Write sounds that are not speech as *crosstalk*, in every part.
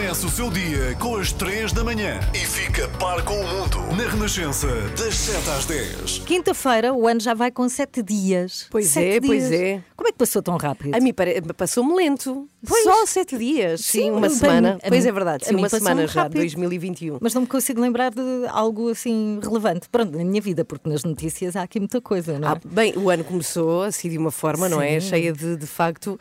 Começa o seu dia com as 3 da manhã e fica par com o mundo na Renascença, das 7 às 10. Quinta-feira, o ano já vai com sete dias. Pois Sete é, pois dias. é. Como é que passou tão rápido? A mim pare- passou-me lento. Pois. Só sete dias. Sim, Sim, uma bem, semana. a pois mim- é verdade, a sim, mim uma passou-me semana já, rápido. 2021. Mas não me consigo lembrar de algo assim relevante. Pronto, na minha vida, porque nas notícias há aqui muita coisa, não é? Ah, bem, o ano começou assim de uma forma, não é? Sim. Cheia de, de facto,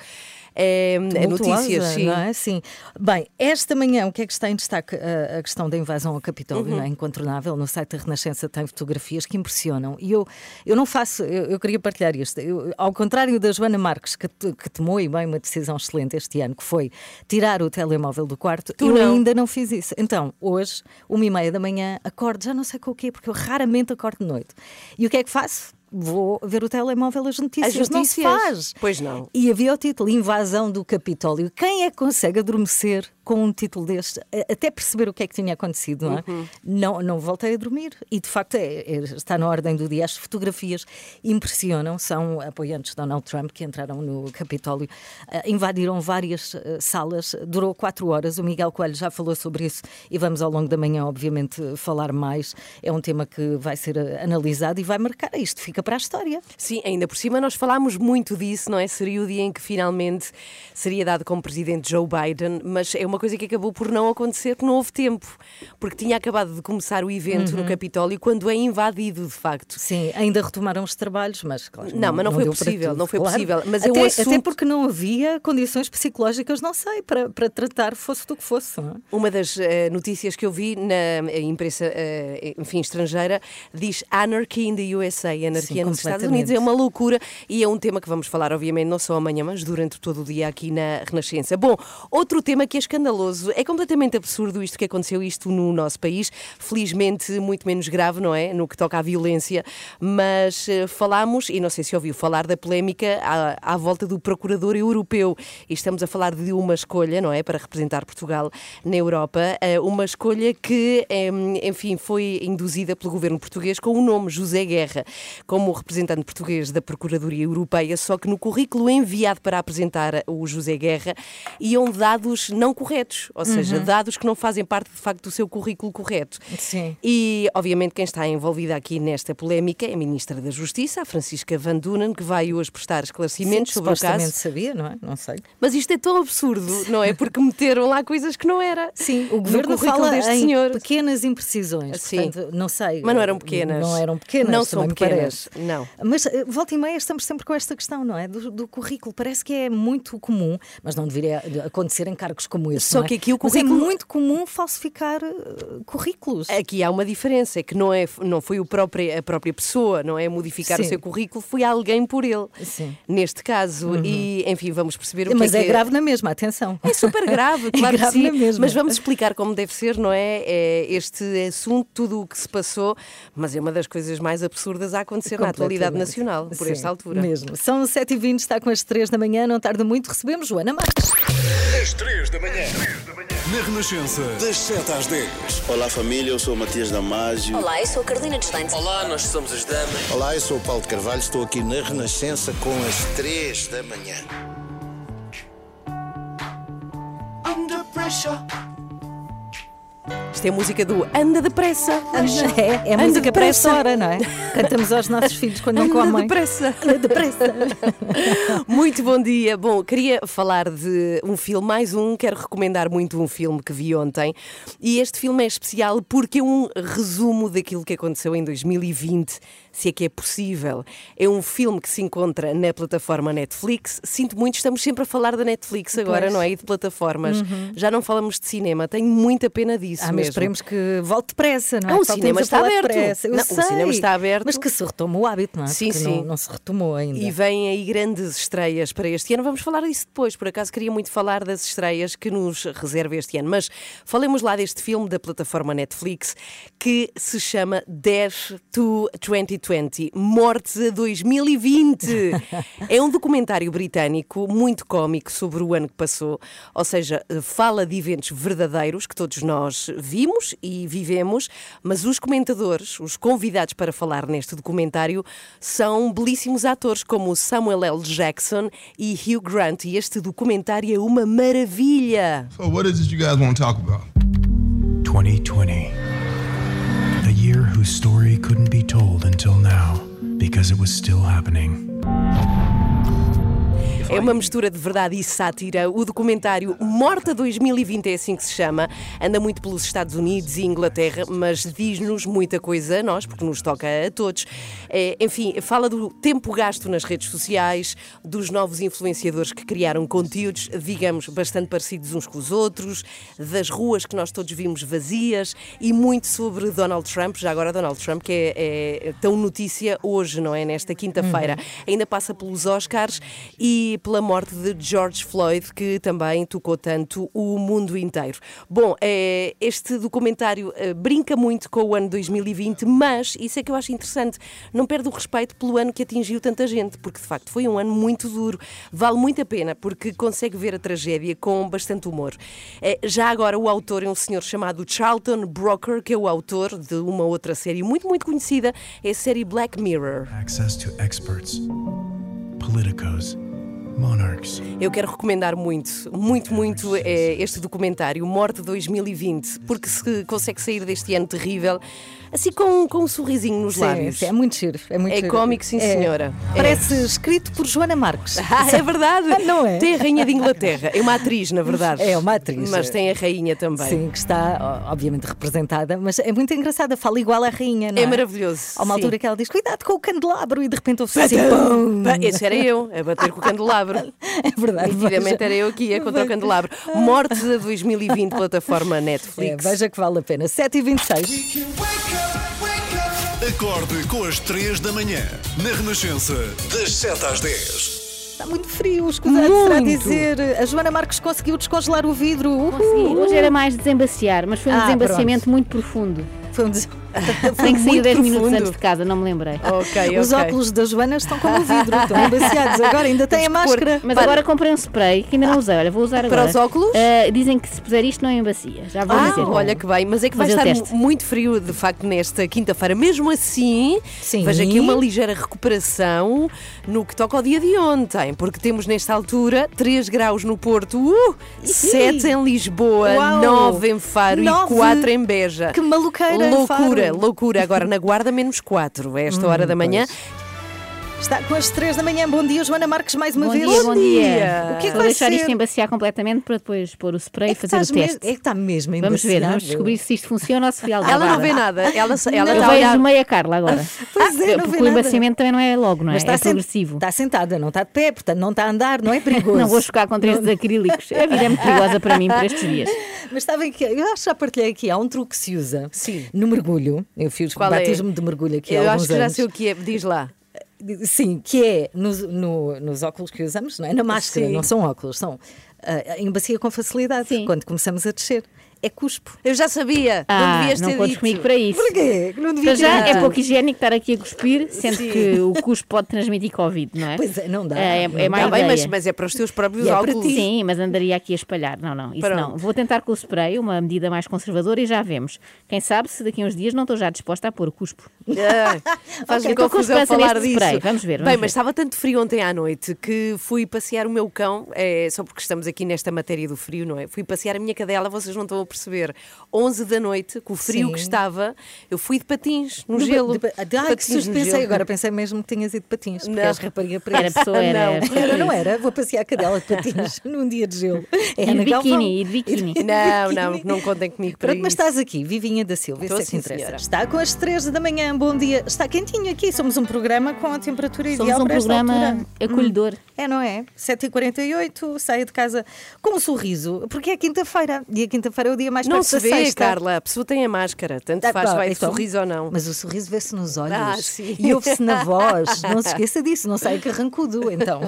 é, é notícias, sim. Não é? Sim. Bem, esta manhã, o que é que está em destaque? A, a questão da invasão ao Capitólio, Uhum. é? Incontornável. No site da Renascença tem fotografias que impressionam. E eu, eu não faço, eu, eu queria partilhar isto. Eu, ao contrário da Joana Marques, que, que tomou e bem uma decisão excelente este ano, que foi tirar o telemóvel do quarto, Tu eu não. ainda não fiz isso. Então, hoje, uma e meia da manhã, acordo, já não sei com o quê, porque eu raramente acordo de noite. E o que é que faço? Vou ver o telemóvel, as notícias. As Não se notícias? faz. Pois não. E havia o título Invasão do Capitólio. Quem é que consegue adormecer com um título deste? Até perceber o que é que tinha acontecido, não é? Uhum. Não, não voltei a dormir. E de facto é- é- está na ordem do dia. As fotografias impressionam. São apoiantes de Donald Trump que entraram no Capitólio, eh, invadiram várias eh, salas. Durou quatro horas. O Miguel Coelho já falou sobre isso e vamos ao longo da manhã, obviamente, falar mais. É um tema que vai ser eh, analisado e vai marcar. Isto fica para a história. Sim, ainda por cima nós falámos muito disso, não é? Seria o dia em que finalmente seria dado como presidente Joe Biden, mas é uma coisa que acabou por não acontecer, que não houve tempo, porque tinha acabado de começar o evento Uhum. no Capitólio quando é invadido, de facto. Sim, ainda retomaram os trabalhos, mas claro, Não, mas não foi deu para possível, tudo, não foi claro. possível, mas é um até, assunto- até porque não havia condições psicológicas, não sei, para, para tratar, fosse do que fosse. não é? Uma das eh, notícias que eu vi na eh, imprensa, eh, enfim, estrangeira, diz Anarchy in the USA, anarquia Sim, nos Estados. Unidos. É uma loucura e é um tema que vamos falar, obviamente, não só amanhã, mas durante todo o dia aqui na Renascença. Bom, outro tema que é escandaloso, é completamente absurdo isto que aconteceu, isto no nosso país, felizmente muito menos grave, não é? No que toca à violência, mas eh, falámos, e não sei se ouviu falar da polémica à, à volta do Procurador Europeu, e estamos a falar de uma escolha, não é? Para representar Portugal na Europa, eh, uma escolha que, em, enfim, foi induzida pelo governo português com o nome José Guerra, como representante português da Procuradoria Europeia, só que no currículo enviado para apresentar o José Guerra iam dados não corretos, ou seja, dados que não fazem parte de facto do seu currículo correto. Sim. E, obviamente, quem está envolvida aqui nesta polémica é a Ministra da Justiça, a Francisca Van Dunen, que vai hoje prestar esclarecimentos Sim, sobre o caso. sabia, não é? Não sei. Mas isto é tão absurdo, não é? Porque meteram lá coisas que não era. Sim, o No governo fala deste em senhor. pequenas imprecisões. Sim. Portanto, não sei. Mas não eram pequenas. Não eram pequenas. Não são pequenas, não. Mas eh, volta e meia estamos sempre com esta questão, não é? Do, do currículo. Parece que é muito comum, mas não deveria acontecer em cargos como esse. Só é? que aqui o Mas é currículo- muito comum falsificar eh, currículos. Aqui há uma diferença, é que não, é, não foi o próprio, a própria pessoa, não é? Modificar o Sim. seu currículo, foi alguém por ele. Sim. Neste caso. E, enfim, vamos perceber o que Mas é é, que grave na mesma, atenção. É super grave, *laughs* claro grave que sim. na mesma. Mas vamos explicar como deve ser, não é? É Este assunto, tudo o que se passou, mas é uma das coisas mais absurdas a acontecer na atualidade nacional, por Sim, esta altura. Mesmo. São 7h20, está com as 3 da manhã, não tarda muito, recebemos Joana Marques. Às 3 da manhã. Na Renascença, das 7 às 10. Olá família, eu sou o Matias Damasio. Olá, eu sou a Carolina Deslandes. Olá, nós somos as damas. Olá, eu sou o Paulo de Carvalho, estou aqui na Renascença com as 3 da manhã. Isto é a música do Anda Depressa. É, é Anda música hora, não é? *laughs* Cantamos aos nossos filhos quando não Anda comem. depressa. Anda depressa. *laughs* Muito bom dia. Bom, queria falar de um filme, mais um. Quero recomendar muito um filme que vi ontem. E este filme é especial porque é um resumo daquilo que aconteceu em 2020, se é que é possível. É um filme que se encontra na plataforma Netflix. Sinto muito, estamos sempre a falar da Netflix agora, Pois. Uhum. não é? E de plataformas. Já não falamos de cinema. Tenho muita pena disso Ah, mas mesmo. esperemos que volte depressa, não é? Não, o Só cinema está aberto. Não, o sei, cinema está aberto. Mas que se retome o hábito, não é? Sim, Porque sim. Não, não se retomou ainda. E vêm aí grandes estreias para este ano. Vamos falar disso depois. Por acaso queria muito falar das estreias que nos reserva este ano. Mas falemos lá deste filme da plataforma Netflix que se chama Dash to 2020. 2020, Mortes a 2020. é um documentário britânico muito cómico sobre o ano que passou, ou seja, fala de eventos verdadeiros que todos nós vimos e vivemos, mas os comentadores, os convidados para falar neste documentário, são belíssimos atores como Samuel L. Jackson e Hugh Grant, e este documentário é uma maravilha. So, what is it you guys want to talk about? 2020. Whose story couldn't be told until now because it was still happening. É uma mistura de verdade e sátira. O documentário Morta 2020 é assim que se chama. Anda muito pelos Estados Unidos e Inglaterra, mas diz-nos muita coisa a nós, porque nos toca a todos. É, enfim, fala do tempo gasto nas redes sociais, dos novos influenciadores que criaram conteúdos, digamos, bastante parecidos uns com os outros, das ruas que nós todos vimos vazias e muito sobre Donald Trump. Já agora, Donald Trump, que é, é tão notícia hoje, não é? Nesta quinta-feira. Ainda passa pelos Oscars e pela morte de George Floyd, que também tocou tanto o mundo inteiro. Bom, é, este documentário é, brinca muito com o ano 2020, mas isso é que eu acho interessante, não perde o respeito pelo ano que atingiu tanta gente, porque de facto foi um ano muito duro. Vale muito a pena, porque consegue ver a tragédia com bastante humor. É, já agora, o autor é um senhor chamado Charlton Broker, que é o autor de uma outra série muito, muito conhecida, é a série Black Mirror. Access to experts, politicos, monarchs. Eu quero recomendar muito, muito, muito é, este documentário, Morte 2020, porque se consegue sair deste ano terrível, assim com, com um sorrisinho nos Sim, lábios. sim, é muito giro. É, muito É giro. cómico, sim, senhora. É. Parece escrito por Joana Marques. *laughs* Ah, é verdade. *laughs* Ah, não é? Tem a Rainha de Inglaterra. É uma atriz, na verdade. É uma atriz. Mas tem a Rainha também. Sim, que está, obviamente, representada, mas é muito engraçada, fala igual à rainha, não é? É maravilhoso. Há uma sim. altura que ela diz: cuidado com o candelabro, e de repente ouve assim: pum! Esse era eu, a bater com o candelabro. *laughs* É verdade. Nitidamente veja. era eu que ia contra o candelabro. Mortes a 2020, plataforma É, Netflix. veja que vale a pena. 7h26. Acorde com as 3 da manhã, na Renascença, das 7 às 10. Está muito frio, escusado será Muito. dizer. A Joana Marques conseguiu descongelar o vidro. Uhul. Consegui. Hoje era mais desembaciar, mas foi um Ah, desembaciamento muito profundo. Foi um des... *laughs* *laughs* Tem que sair muito 10 minutos antes de casa, não me lembrei. *laughs* Ok, Os ok. óculos da Joana estão como o vidro, *laughs* estão embaciados. Agora ainda tem a máscara. Mas Para- agora comprei um spray que ainda não usei. Olha, vou usar agora. Para os óculos? Ah, dizem que se puser isto não embacia. Já vou Ah, dizer. olha que bem, mas é que vai estar teste. muito frio de facto nesta quinta-feira. Mesmo assim, Sim. veja aqui uma ligeira recuperação no que toca ao dia de ontem, porque temos nesta altura 3 graus no Porto, uh, 7 em Lisboa, Uau! 9 em Faro Nove? e 4 em Beja. Que maluqueira, Loucura, Faro. loucura. Agora na Guarda, menos 4, a esta hora da manhã. Está com as 3 da manhã. Bom dia, Joana Marques, mais uma Bom vez. dia, bom dia. dia. O que é que Vou vai deixar ser? isto embaciar completamente para depois pôr o spray É e fazer o teste. É que está mesmo Vamos ver, embaciado. vamos descobrir se isto funciona ou se foi algo Ela não vê nada, ela, ela Eu está a vejo olhar. meia Carla agora. *laughs* Pois é, não Porque vê o nada. embaciamento também não é logo, não é? Mas está é progressivo. Está sentada, não está de pé, portanto não está a andar, não é perigoso. *laughs* Não vou chocar contra estes acrílicos. A vida é muito perigosa para mim por estes dias. *laughs* Mas sabem que eu acho que já partilhei aqui, há um truque que se usa Sim. no mergulho. Eu fiz Qual é? batismo de mergulho aqui há Eu alguns acho que já anos. sei o que é, diz lá. Sim, que é nos, no- nos óculos que usamos, não é? Na máscara, Sim. não são óculos, são. Uh, embacia com facilidade Sim. quando começamos a descer. É cuspo. Eu já sabia, não Ah, devias não ter contes dito. comigo para isso. Porquê? Que não devia já ter é pouco higiênico estar aqui a cuspir, sendo que o cuspo pode transmitir Covid, não é? Pois é, não dá. É, é, Não é má Está bem, mas, mas é para os teus próprios é óculos. Sim, mas andaria aqui a espalhar. Não, não, isso Pronto. não. Vou tentar com o spray, uma medida mais conservadora e já vemos. Quem sabe se daqui a uns dias não estou já disposta a pôr o cuspo. Ah, *laughs* Faz-me Ok, estou com confusão falar disso. spray. Vamos ver, vamos Bem, ver. mas estava tanto frio ontem à noite que fui passear o meu cão, é, só porque estamos aqui nesta matéria do frio, não é? Fui passear a minha cadela, vocês não estão a perceber. 11 da noite, com o frio Sim. que estava, eu fui de patins no De- gelo. de- de- Ai, que Patins susto, pensei gelo. agora, pensei mesmo que tinhas ido de patins, porque Não. és rapariga para Era isso. pessoa, era- Não. Era, não era? Vou passear a cadela de patins *laughs* num dia de gelo. É E de biquíni, e de biquíni. Não, não, não contem comigo para Pronto, mas isso. estás aqui, Vivinha da Silva, isso Estou é que interessa. senhora. Está com as 3 da manhã, bom dia. Está quentinho aqui, somos um programa com a temperatura Somos ideal um para esta programa altura. acolhedor. É, não é? 7h48, saio de casa com um sorriso, porque é quinta-feira e a quinta-feira é o dia mais Não perto se vê, sexta. Carla. A pessoa tem a máscara. Tanto Ah, faz se pá, vai então, sorriso ou não. Mas o sorriso vê-se nos olhos Ah, e ouve-se na voz. Não se esqueça disso, não sai carrancudo, então.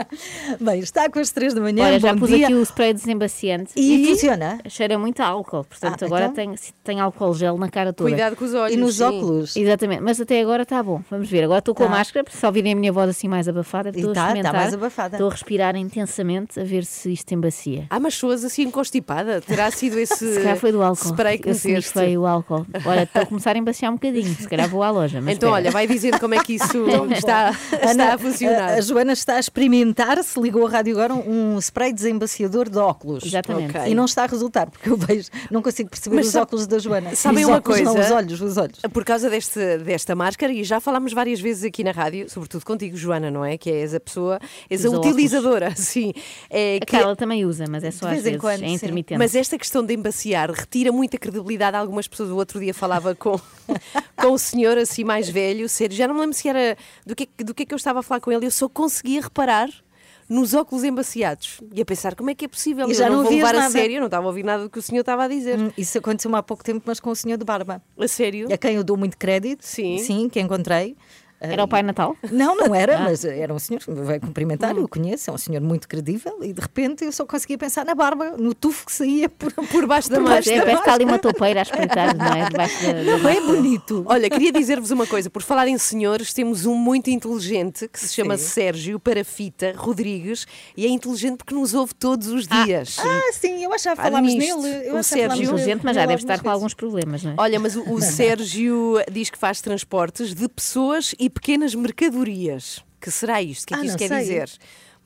*laughs* Bem, está com as três da manhã. Olha, já pus dia. aqui o spray desembaciante E, funciona? cheira muito a álcool. Portanto, Ah, agora então? tem, tem álcool gel na cara toda. Cuidado com os olhos. E nos sim. óculos? Exatamente, mas até agora está bom. Vamos ver. Agora estou com Tá. a máscara, porque se ouvirem a minha voz assim mais abafada, E estou a tá, tá experimentar. mais abafada. Estou a respirar intensamente a ver se isto embacia. Ah, mas soas assim constipada. Terá sido esse Se calhar foi do álcool. spray que Eu meteste. snifei o álcool. Olha, estou a começar a embaciar um bocadinho. Se calhar vou à loja. Mas Então, espera. olha, vai dizendo como é que isso está, está Ana, a funcionar. A, Joana está a experimentar, se ligou a rádio agora, um spray desembaciador de óculos. Exatamente. Ok. E não está a resultar, porque eu vejo, não consigo perceber Mas os sabe- óculos da Joana. sabem os uma óculos, Não, coisa? os olhos, os olhos. Por causa deste, desta máscara, e já falámos várias vezes aqui na rádio, sobretudo contigo, Joana, não é? Que és a pessoa, és a Usa utilizadora, *laughs* sim. É, A que- Carla também usa, mas é só De às vez em vezes. quando, é sim. intermitente. Mas esta questão de embaciar retira muita credibilidade a algumas pessoas. O outro dia falava com, *laughs* com o senhor assim mais velho, sério, já não me lembro se era do que, do que é que eu estava a falar com ele, eu só conseguia reparar nos óculos embaciados e a pensar como é que é possível, E eu já não, não vou levar a nada. sério, eu não estava a ouvir nada do que o senhor estava a dizer. Hum, Isso aconteceu há pouco tempo, mas com o senhor de barba. A sério? A quem eu dou muito crédito. Sim. Sim, que encontrei. Era o Pai Natal? Não, não *laughs* Ah. era, mas era um senhor que me veio cumprimentar, Hum. eu conheço, é um senhor muito credível e de repente eu só conseguia pensar na barba, no tufo que saía por, Por baixo da máscara. É, da parece que está ali uma toupeira a espreitar, não é? Debaixo da, da Não é bonito. Olha, queria dizer-vos uma coisa. Por falar em senhores, temos um muito inteligente que se chama Sim. Sérgio Parafita Rodrigues e é inteligente porque nos ouve todos os dias. Ah, sim, eu achava que falámos nisto, nele. Eu o Sérgio- inteligente, mas já deve estar com alguns problemas, não é? Olha, mas o, o *laughs* Sérgio diz que faz transportes de pessoas e pequenas mercadorias. Que será isto? O que é Ah, que isto não quer sei. dizer?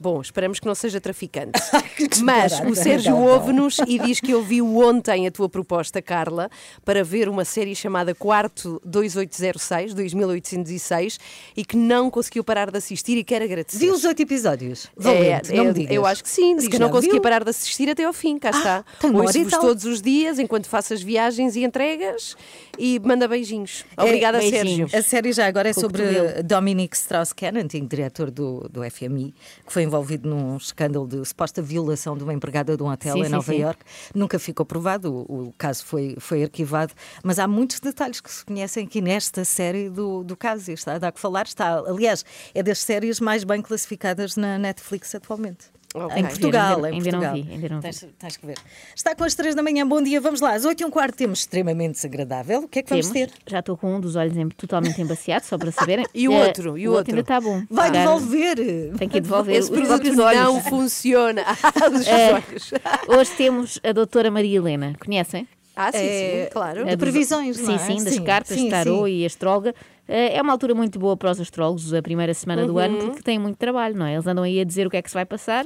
Bom, esperamos que não seja traficante. *laughs* Mas o Sérgio Não, não. ouve-nos e diz que ouviu ontem a tua proposta, Carla, para ver uma série chamada Quarto 2806, 2806, e que não conseguiu parar de assistir e quer agradecer. Vi os oito episódios. É, Valente, não é, me digas. eu acho que sim, diz que não já, conseguia viu? parar de assistir até ao fim, cá está. tem uma hora e Ouço-vos tal. todos os dias enquanto faço as viagens e entregas e manda beijinhos. Obrigada, beijinhos. Sérgio. A série já agora é Com sobre. Dominic Strauss-Kahn, antigo diretor do, do FMI, que foi envolvido num escândalo de suposta violação de uma empregada de um hotel Sim, em sim, Nova sim. Iorque. Nunca ficou provado, o, o caso foi, foi arquivado, mas há muitos detalhes que se conhecem aqui nesta série do, do caso. E está a dar que falar. Está, aliás, é das séries mais bem classificadas na Netflix atualmente. Ok. Em Ainda Portugal, não- em ainda não Portugal. vi, ainda não vi. Tens, tens que ver. Está com as três da manhã, bom dia, vamos lá. Às oito e um quarto temos extremamente desagradável. O que é que vamos Temos. ter? Já estou com um dos olhos em- totalmente embaciado, só para saberem. *laughs* E o Eh, outro? E o o outro? ainda está bom. Vai devolver. Tem que devolver Esse os próprios olhos. não funciona. *laughs* Os Eh, olhos. *laughs* Hoje temos a doutora Maria Helena, conhecem? Ah, sim, É, sim, claro. de previsões, sim, não é? Sim, das Sim, cartas, sim, tarô sim. e astróloga. Eh, É uma altura muito boa para os astrólogos, a primeira semana do Uhum. ano, porque têm muito trabalho, não é? Eles andam aí a dizer o que é que se vai passar.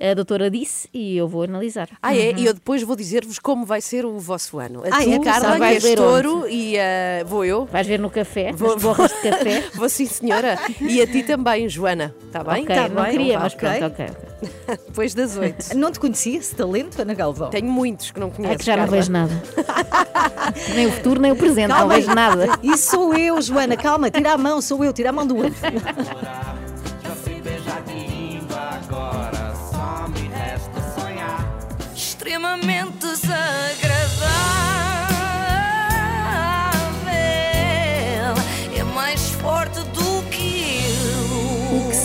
A doutora disse e eu vou analisar. Ah, é? E eu depois vou dizer-vos como vai ser o vosso ano. A Ah, ti, é? Carla, Sabe, que vais és ler touro, e eh, vou eu. Vais ver no café, Vou- borras de café. *laughs* Vou sim, senhora. E a ti também, Joana. Está bem? ok, tá não bem, queria, então mas pronto, ok. *laughs* Depois das oito. Não te conhecia esse talento, Ana Galvão? Tenho muitos que não conheço. É que já não Carla. vejo nada. *laughs* nem o futuro, nem o presente, não Calma aí. vejo nada. Isso sou eu, Joana, calma, tira a mão, sou eu, tira a mão do olho. Extremamente desagradável.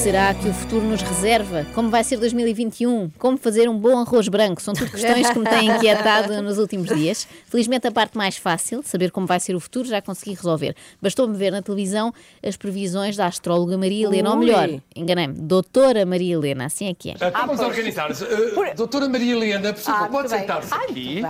Será que o futuro nos reserva? Como vai ser 2021? Como fazer um bom arroz branco? São tudo questões que me têm *laughs* inquietado nos últimos dias. Felizmente, a parte mais fácil, saber como vai ser o futuro, já consegui resolver. Bastou-me ver na televisão as previsões da astróloga Maria Helena, ou melhor, enganei-me, doutora Maria Helena, assim é que é. Então vamos organizar-nos. Uh, doutora Maria Helena, por favor, pode sentar-se aqui.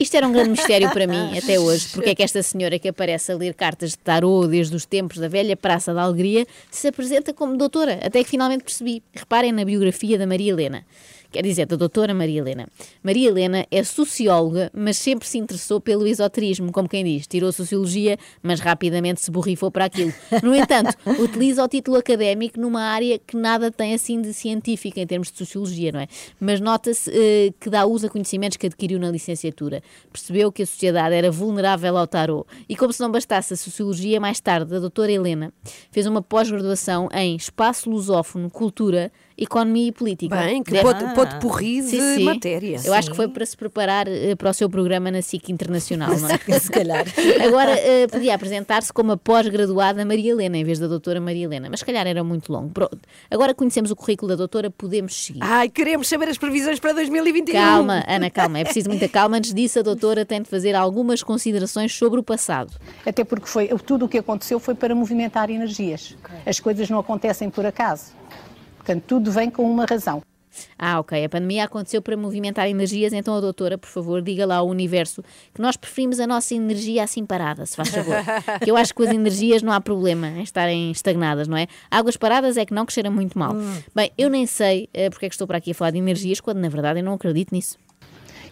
Isto era um grande mistério para mim *laughs* até hoje, porque é que esta senhora que aparece a ler cartas de tarô desde os tempos da velha Praça da Alegria se apresenta como doutora, até que finalmente percebi. Reparem na biografia da Maria Helena. Quer dizer, da doutora Maria Helena. Maria Helena é socióloga, mas sempre se interessou pelo esoterismo, como quem diz. Tirou Sociologia, mas rapidamente se borrifou para aquilo. No entanto, *laughs* utiliza o título académico numa área que nada tem assim de científica em termos de Sociologia, não é? Mas nota-se eh, que dá uso a conhecimentos que adquiriu na licenciatura. Percebeu que a sociedade era vulnerável ao tarô. E como se não bastasse a Sociologia, mais tarde, a doutora Helena fez uma pós-graduação em Espaço Lusófono, Cultura economia e política. Bem, que Deve- pote, pote porri de Sim, sim. matéria. Eu acho que foi para se preparar eh, para o seu programa na SIC Internacional, não é? *laughs* Se calhar. *laughs* Agora eh, podia apresentar-se como a pós-graduada Maria Helena, em vez da doutora Maria Helena, mas se calhar era muito longo. Pronto. Agora conhecemos o currículo da doutora, podemos seguir. Ai, queremos saber as previsões para 2021. Calma, Ana, *laughs* calma. É preciso muita calma. Antes disso, a doutora tem de fazer algumas considerações sobre o passado. Até porque foi, tudo o que aconteceu foi para movimentar energias. As coisas não acontecem por acaso. Portanto, tudo vem com uma razão. Ah, ok. A pandemia aconteceu para movimentar energias, então a doutora, por favor, diga lá ao universo que nós preferimos a nossa energia assim parada, se faz favor. *laughs* que eu acho que com as energias não há problema em estarem estagnadas, não é? Águas paradas é que não, que cheira muito mal. Bem, eu nem sei eh, porque é que estou para aqui a falar de energias, quando na verdade eu não acredito nisso.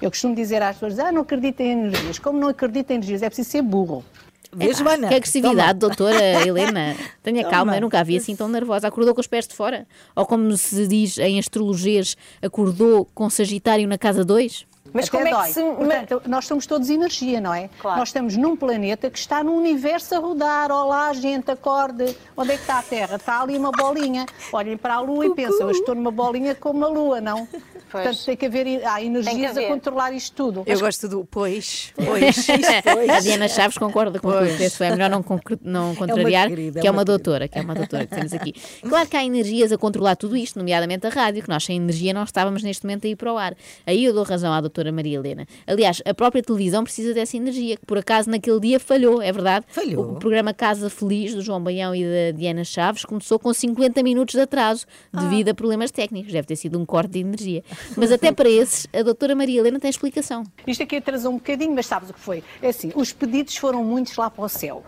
Eu costumo dizer às pessoas, ah, não acredito em energias. Como não acredito em energias? É preciso ser burro. Vês, Joana? Que agressividade, doutora Helena. *laughs* Tenha Toma. calma, eu nunca a vi assim tão nervosa. Acordou com os pés de fora? Ou como se diz em astrologias, acordou com Sagitário na casa 2? Mas como é que se... Portanto, nós somos todos energia, não é? Nós estamos num planeta que está no universo a rodar. Olá, gente, acorde. Onde é que está a Terra? Está ali uma bolinha. Olhem para a Lua e pensam, eu estou numa bolinha como a Lua, não? Portanto, tem que haver há energias a haver. controlar isto tudo. Eu gosto do pois, pois, isto, *laughs* pois. A Diana Chaves concorda com tudo. Esse foi melhor não, não contrariar, querida, é que é uma uma doutora, que é uma doutora que temos aqui. Claro que há energias a controlar tudo isto, nomeadamente a rádio, que nós sem energia não estávamos neste momento a ir para o ar. Aí eu dou razão à doutora Maria Helena. Aliás, a própria televisão precisa dessa energia, que por acaso naquele dia falhou, é verdade? Falhou. O programa Casa Feliz, do João Baião e da Diana Chaves, começou com 50 minutos de atraso, devido a problemas técnicos. Deve ter sido um corte de energia. Mas até para esses, a doutora Maria Helena tem explicação. Isto aqui atrasou um bocadinho, mas sabes o que foi? É assim, os pedidos foram muitos lá para o céu.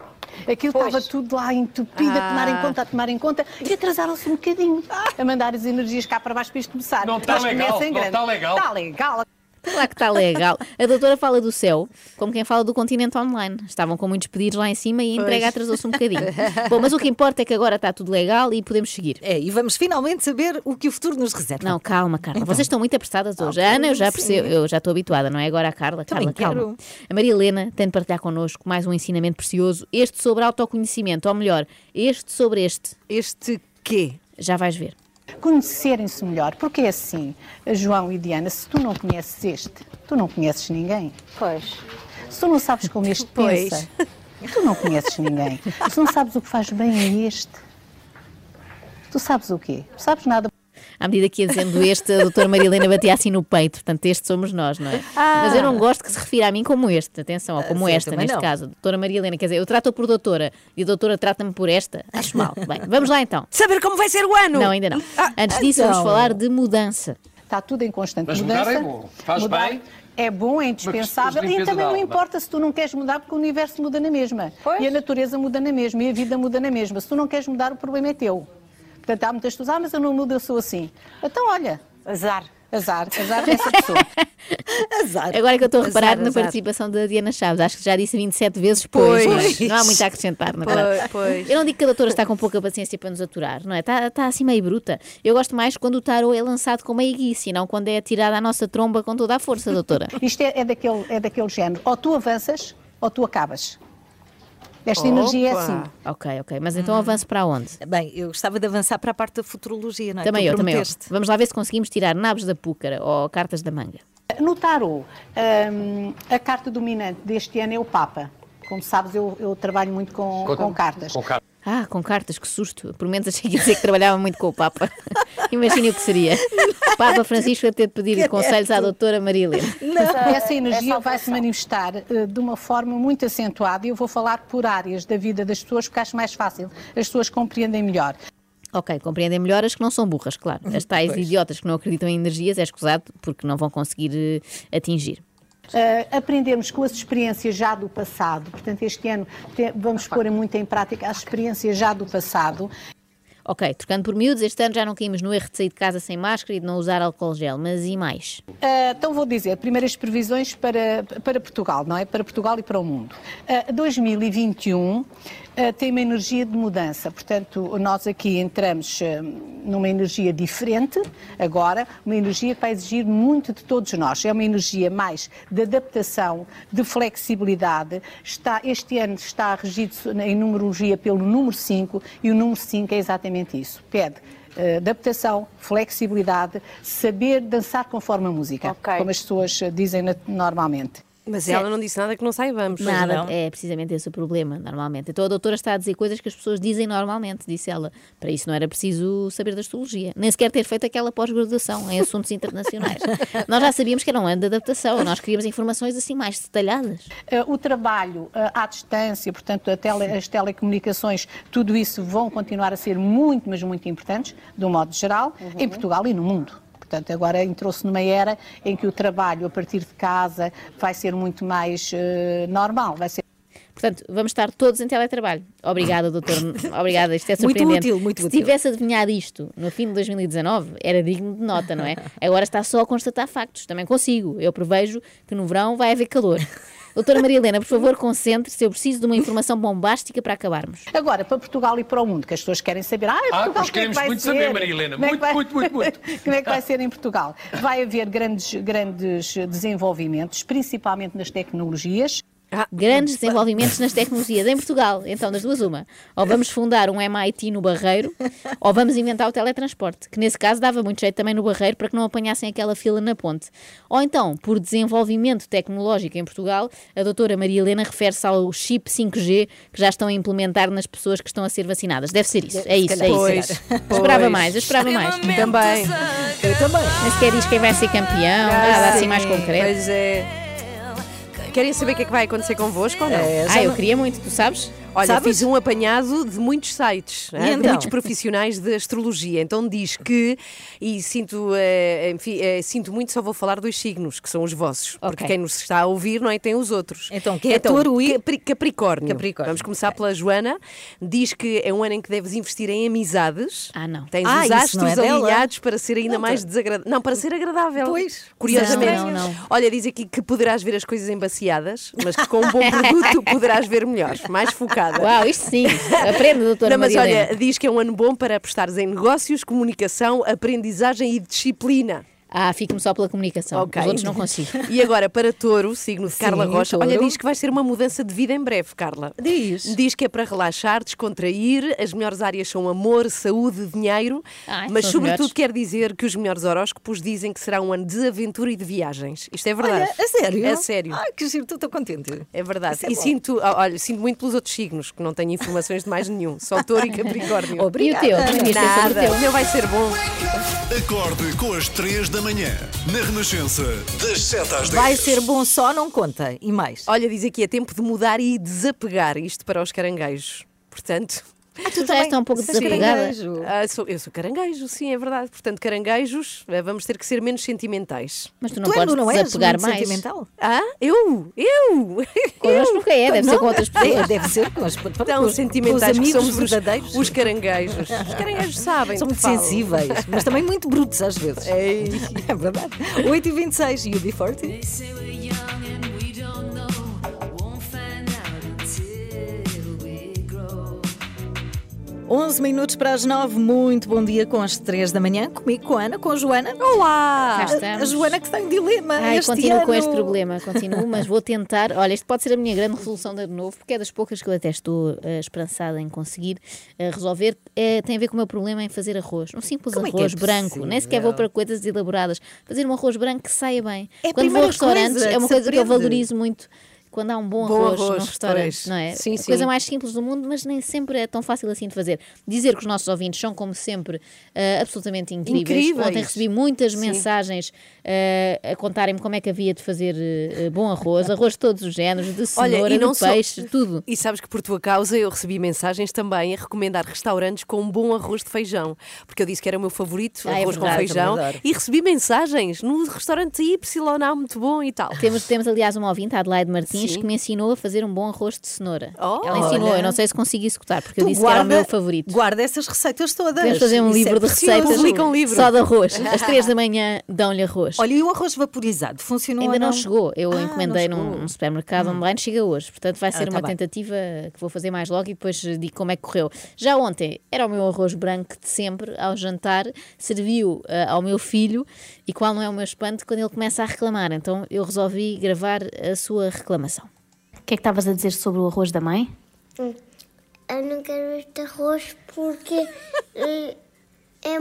Aquilo estava tudo lá entupido, a tomar em conta, a tomar em conta, e atrasaram-se um bocadinho a mandar as energias cá para baixo para isto começar. Não está legal, não está legal. Está legal. Claro que está legal. A doutora fala do céu, como quem fala do continente online. Estavam com muitos pedidos lá em cima e a entrega atrasou-se um bocadinho. Bom, mas o que importa é que agora está tudo legal e podemos seguir. É, e vamos finalmente saber o que o futuro nos reserva. Não, calma, Carla. Então. Vocês estão muito apressadas hoje. Ah, a Ana, eu já percebo, eu já estou habituada, não é? Agora a Carla. Também Carla, quero. calma. A Maria Helena tem de partilhar connosco mais um ensinamento precioso. Este sobre autoconhecimento, ou melhor, este sobre este. Este quê? Já vais ver. Conhecerem-se melhor, porque é assim, João e Diana, se tu não conheces este, tu não conheces ninguém. Pois. Se tu não sabes como este Pois. pensa, tu não conheces ninguém. Se não sabes o que faz bem a este, tu sabes o quê? Tu sabes nada. À medida que ia dizendo este, a doutora Maria Helena batia assim no peito. Portanto, este somos nós, não é? Mas eu não gosto que se refira a mim como este. Atenção, ou como sim, esta, neste não. caso. Doutora Maria Helena, quer dizer, eu trato-a por doutora e a doutora trata-me por esta. Acho mal. *laughs* Bem, vamos lá então. Saber como vai ser o ano? Não, ainda não. Antes disso, vamos então. falar de mudança. Está tudo em constante Mas mudança. mudar é bom. Faz Mudar bem. É bom, é indispensável. E também não importa se tu não queres mudar, porque o universo muda na mesma. Pois. E a natureza muda na mesma. E a vida muda na mesma. Se tu não queres mudar, o problema é teu. Portanto, há muitas pessoas, ah, mas eu não mudo, eu sou assim. Então, olha, Azar. azar, azar dessa pessoa. *laughs* Azar. Agora é que eu estou a reparar Azar, na azar. participação da Diana Chaves. Acho que já disse 27 vezes pois, Pois. mas não há muito a acrescentar, na verdade. Pois, pois. Eu não digo que a doutora está com pouca paciência para nos aturar, não é? Está, está assim meio bruta. Eu gosto mais quando o tarô é lançado com meiguice e não quando é atirado à nossa tromba com toda a força, doutora. Isto é, é, daquele, é daquele género. Ou tu avanças, ou tu acabas. Esta energia é Opa. assim. ok, ok. Mas então avanço para onde? Bem, eu gostava de avançar para a parte da futurologia, não é? Também Tu eu, também eu. Vamos lá ver se conseguimos tirar nabos da púcara ou cartas da manga. No tarô, hum, a carta dominante deste ano é o Papa. Como sabes, eu, eu trabalho muito com, com cartas. Com cartas. Ah, com cartas, que susto. Por menos achei que ia dizer que trabalhava muito com o Papa. *laughs* Imagine o que seria. O Papa Francisco a ter de pedir conselhos à doutora Maria Helena. Essa energia vai se manifestar eh, de uma forma muito acentuada e eu vou falar por áreas da vida das pessoas porque acho mais fácil. As pessoas compreendem melhor. Ok, compreendem melhor as que não são burras, claro. As tais idiotas que não acreditam em energias é escusado porque não vão conseguir eh, atingir. Uh, aprendermos com as experiências já do passado. Portanto, este ano vamos pôr muito em prática as experiências já do passado. Ok, trocando por miúdos, este ano já não caímos no erro de sair de casa sem máscara e de não usar álcool gel, mas e mais? Uh, então vou dizer, primeiras previsões para, para Portugal, não é? Para Portugal e para o mundo. Uh, 2021 uh, tem uma energia de mudança, portanto, nós aqui entramos uh, numa energia diferente agora, uma energia que vai exigir muito de todos nós. É uma energia mais de adaptação, de flexibilidade. Está, este ano está regido em numerologia pelo número 5 e o número 5 é exatamente isso. Pede eh, adaptação, flexibilidade, saber dançar conforme a música, como as pessoas eh, dizem normalmente. Mas ela não disse nada que não saibamos. Nada, é precisamente esse o problema, normalmente. Então a doutora está a dizer coisas que as pessoas dizem normalmente, disse ela. Para isso não era preciso saber da astrologia, nem sequer ter feito aquela pós-graduação em assuntos internacionais. *laughs* Nós já sabíamos que era um ano de adaptação, nós queríamos informações assim mais detalhadas. Eh, O trabalho eh, à distância, portanto, a tele- as telecomunicações, tudo isso vão continuar a ser muito, mas muito importantes, de um modo geral, em Portugal e no mundo. Portanto, agora entrou-se numa era em que o trabalho a partir de casa vai ser muito mais eh, normal, vai ser Portanto, vamos estar todos em teletrabalho. Obrigada, doutor. Obrigada, isto é Muito surpreendente. útil, muito Se útil. tivesse adivinhado isto no fim de 2019, era digno de nota, não é? Agora está só a constatar factos. Também consigo. Eu prevejo que no verão vai haver calor. Doutora Maria Helena, por favor, concentre-se. Eu preciso de uma informação bombástica para acabarmos. Agora, para Portugal e para o mundo, que as pessoas querem saber, ah, em Ah, Portugal, pois como é que queremos vai muito ser? saber, Maria Helena. Como é Muito, vai- muito, muito, muito. *laughs* como é que vai ser em Portugal? Vai haver grandes, grandes desenvolvimentos, principalmente nas tecnologias. Grandes desenvolvimentos nas tecnologias em Portugal. Então, das duas, uma. Ou vamos fundar um MIT no Barreiro, *laughs* ou vamos inventar o teletransporte, que nesse caso dava muito jeito também no Barreiro para que não apanhassem aquela fila na ponte. Ou então, por desenvolvimento tecnológico em Portugal, a doutora Maria Helena refere-se ao chip 5G que já estão a implementar nas pessoas que estão a ser vacinadas. Deve ser isso. É isso, é isso. Pois, Eu esperava pois. mais, eu esperava mais. Também. Eu também. Nem sequer diz quem vai ser campeão, nada assim mais concreto. Pois é. Querem saber o que é que vai acontecer convosco ou não? Ah, eu queria muito, tu sabes? Olha, Sabes? fiz um apanhado de muitos sites, de então? muitos profissionais de astrologia. Então diz que, e sinto, eh, enfim, eh, sinto muito, só vou falar dos signos, que são os vossos. Porque Ok. quem nos está a ouvir não é, tem os outros. Então, que é touro e- Capri- Capricórnio. Capricórnio. Vamos começar pela Joana. Diz que é um ano em que deves investir em amizades. Ah, não. Tens Ah, os não astros é alinhados para ser ainda mais desagradável. Não, para ser agradável. Pois. Curiosamente. Não, não, não. Olha, diz aqui que poderás ver as coisas embaciadas, mas que com um bom *laughs* produto poderás ver melhor, mais focada. Uau, isto sim. Aprende, doutora Não, mas Maria olha, diz que é um ano bom para apostares em negócios, comunicação, aprendizagem e disciplina. Ah, fico-me só pela comunicação. Ok. Os outros não consigo. *laughs* E agora para Touro, signo de Sim, Carla Rocha. Touro. Olha, diz que vai ser uma mudança de vida em breve, Carla. Diz. Diz que é para relaxar, descontrair. As melhores áreas são amor, saúde, dinheiro. Ai, mas, sobretudo, quer dizer que os melhores horóscopos dizem que será um ano de aventura e de viagens. Isto é verdade. Olha, a sério? É sério. Ah, que giro, estou contente. É verdade. É e bom. sinto, olha, sinto muito pelos outros signos, que não tenho informações de mais nenhum. Só touro e *laughs* capricórnio. E o teu? Nada. teu. O meu vai ser bom. Acorde com as 3 da manhã, na Renascença, das 7 às 10. Vai ser bom só, não conta. E mais? Olha, diz aqui, é tempo de mudar e desapegar isto para os caranguejos. Portanto. Ah, tu também está um pouco desapegada. Ah, sou, eu sou caranguejo, sim, é verdade. Portanto, caranguejos, eh, vamos ter que ser menos sentimentais. Mas tu não tu é podes não desapegar és mais. sentimental? Ah, eu? Eu? *laughs* Connosco nunca é, deve não. ser com outras pessoas. É, deve ser com as Tão com, sentimentais amigos que verdadeiros. Os caranguejos. Os caranguejos sabem. São muito sensíveis, mas também muito brutos às vezes. É, *laughs* é verdade. 8h26 e o B40. 11 minutos para as 9, muito bom dia com as 3 da manhã, comigo, com a Ana, com a Joana. Olá! Cá A, estamos. a Joana que está em dilema. Ai, este continuo com ano. este problema, continuo, mas vou tentar. Olha, isto pode ser a minha grande resolução de novo, porque é das poucas que eu até estou eh, esperançada em conseguir eh, resolver. É, tem a ver com o meu problema em fazer arroz. Um simples Como é que é arroz branco, nem sequer vou para coisas elaboradas. Fazer um arroz branco que saia bem. É a Quando vou a primeira restaurantes, coisa é uma se coisa que eu valorizo muito. Quando há um bom, Bom arroz, arroz, num restaurante, pois. não é? Sim, a sim. coisa mais simples do mundo, mas nem sempre é tão fácil assim de fazer. Dizer que os nossos ouvintes são, como sempre, eh, absolutamente incríveis. Incríveis. Ontem recebi muitas mensagens eh, a contarem-me como é que havia de fazer eh, bom arroz, *laughs* arroz de todos os géneros, de cenoura, Olha, e não de só- peixe, tudo. E sabes que por tua causa eu recebi mensagens também a recomendar restaurantes com um bom arroz de feijão. Porque eu disse que era o meu favorito, Ah, é arroz com verdade, feijão. também adoro. E recebi mensagens no restaurante Y, não, muito bom e tal. Temos, temos, aliás, uma ouvinte, Adelaide Martins, Que me ensinou a fazer um bom arroz de cenoura. Oh, Ela ensinou, olha. eu não sei se consegui executar, porque eu Tu disse que era o meu favorito. Guarda essas receitas todas. Podemos fazer um Isso livro é de receitas Publica um livro. só de arroz. *laughs* Às três da manhã dão-lhe arroz. Olha, e o arroz vaporizado funcionou Ainda não não chegou. Eu Ah, encomendei num, num supermercado online, chega hoje. Portanto, vai ser tá uma bem. tentativa que vou fazer mais logo e depois eh, digo como é que correu. Já ontem era o meu arroz branco de sempre, ao jantar, serviu eh, ao meu filho e qual não é o meu espanto quando ele começa a reclamar. Então eu resolvi gravar a sua reclamação. Que é que estavas a dizer sobre o arroz da mãe? Eu não quero este arroz porque eh, É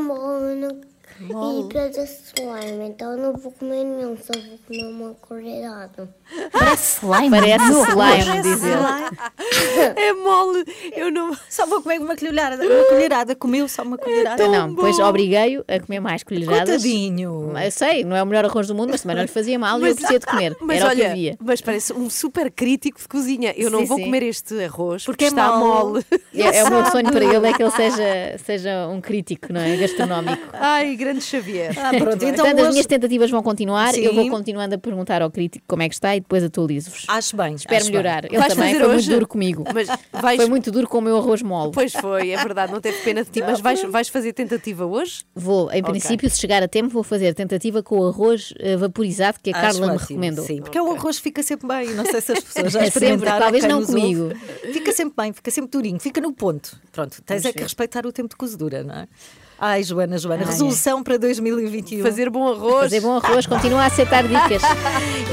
mole e pedra slime, então eu não vou comer nenhum, só vou comer uma colherada. Parece slime. Parece Não, slime, parece diz ele. slime. É mole. Eu não. Só vou comer uma colherada. Uma colherada. Comeu só uma colherada. não, pois obriguei-o a comer mais colheradas. Coitadinho. Eu sei, não é o melhor arroz do mundo, mas também não lhe fazia mal e eu de comer. *laughs* Mas Era o que olha, havia. mas parece um super crítico de cozinha. Eu não Sim, vou sim. comer este arroz porque, Porque é está mole. mole. É, é o meu *laughs* sonho para ele é que ele seja, seja um crítico, não é? Gastronómico. Ai, grande Xavier. Ah, pronto. Então Portanto, as minhas tentativas vão continuar, eu vou Sim. continuando a perguntar ao crítico como é que está e depois atualizo-vos. Acho bem. Espero acho melhorar. bem. Ele Vais também fazer foi hoje? muito duro comigo. Mas vais. Foi muito duro com o meu arroz mole. Pois foi, é verdade, não teve pena de ti. Mas vais, vais fazer tentativa hoje? Vou, em princípio, se chegar a tempo, vou fazer tentativa com o arroz eh, vaporizado que a Acho Carla me ótimo, recomendou. Sim, porque o arroz fica sempre bem. Não sei se as pessoas já É sempre, experimentaram. talvez não nos ouve. comigo. Fica sempre bem, fica sempre durinho, fica no ponto. Pronto, tens Vamos é que ver. respeitar o tempo de cozedura, não é? Ai, Joana, Joana, Ai, resolução para 2021. Fazer bom arroz. Fazer bom arroz, continua a aceitar dicas. *laughs*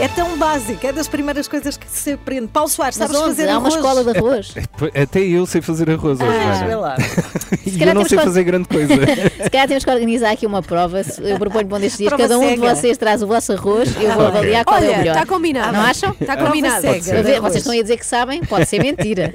É tão básico, é das primeiras coisas que se aprende. Paulo Soares, Mas sabes onde? fazer Há uma arroz? escola de arroz. Até eu sei fazer arroz hoje, Ah, é. Joana. lá. *laughs* E eu não sei que- fazer grande coisa. *laughs* Se calhar temos que organizar aqui uma prova. Eu proponho um destes dias, Prova cada um de cega. vocês traz o vosso arroz, eu vou avaliar qual é o Olha, melhor. está combinado. Não acham? Está combinado. ver, vocês estão aí a dizer que sabem, pode ser mentira.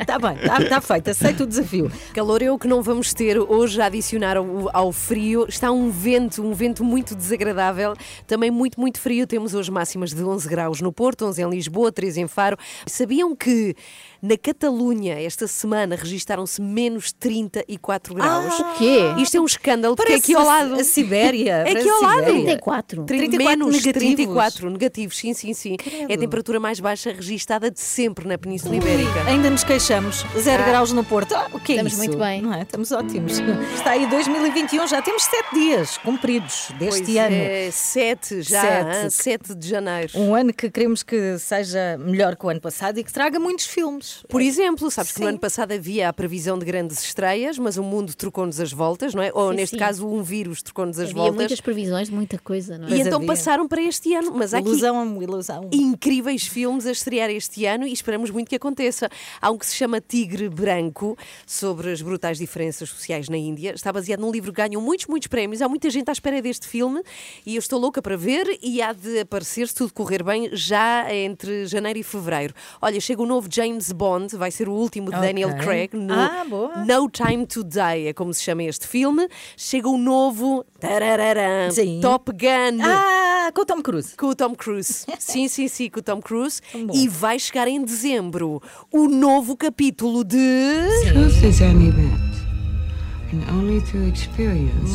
Está bem, está tá feito, aceito o desafio. Calor é o que não vamos ter hoje a ao, ao frio. Está um vento, um vento muito desagradável. Também muito, muito frio. Temos hoje máximas de 11 graus no Porto, 11 em Lisboa, 3 em Faro. Sabiam que na Catalunha esta semana registaram-se menos 34 graus? O quê? Isto é um escândalo porque é Parece aqui ao lado. a Sibéria. *laughs* É aqui ao lado. Sibéria. 34. 30 34 menos negativos. 34 negativos, sim, sim, sim. É a temperatura mais baixa registada de sempre na Península Ibérica. Ainda nos queixamos. Zero Ah. graus no Porto. Ah, o que é Estamos isso? muito bem. Não é? Estamos ótimos. Está aí 2021, já temos sete dias cumpridos deste Pois ano. é, 7 já, Sete. ah, 7 de janeiro. Um ano que queremos que seja melhor que o ano passado e que traga muitos filmes. Por exemplo, sabes que no Sim. ano passado havia a previsão de grandes estreias, mas o mundo trocou-nos as voltas, não é? Ou Sim, neste sim. caso, um vírus trocou-nos as Havia voltas. muitas previsões de muita coisa, não é? E Pois então havia. passaram para este ano. Mas há aqui Ilusão, ilusão. incríveis filmes a estrear este ano e esperamos muito que aconteça. Há um que se chama Tigre Branco, sobre as brutais diferenças sociais na Índia. Está baseado num livro que ganhou muitos, muitos prémios. Há muita gente à espera deste filme e eu estou louca para ver e há de aparecer, se tudo correr bem, já entre janeiro e fevereiro. Olha, chega o novo James Bond, vai ser o último de Ok. Daniel Craig, no Ah, boa. No Time to Die, é como se chama este filme. Chega o novo tarararã, Sim. Top Gun. Ah, com o Tom Cruise. Com o Tom Cruise. *laughs* Sim, sim, sim, com o Tom Cruise. bom. E vai chegar em dezembro o novo capítulo de Truth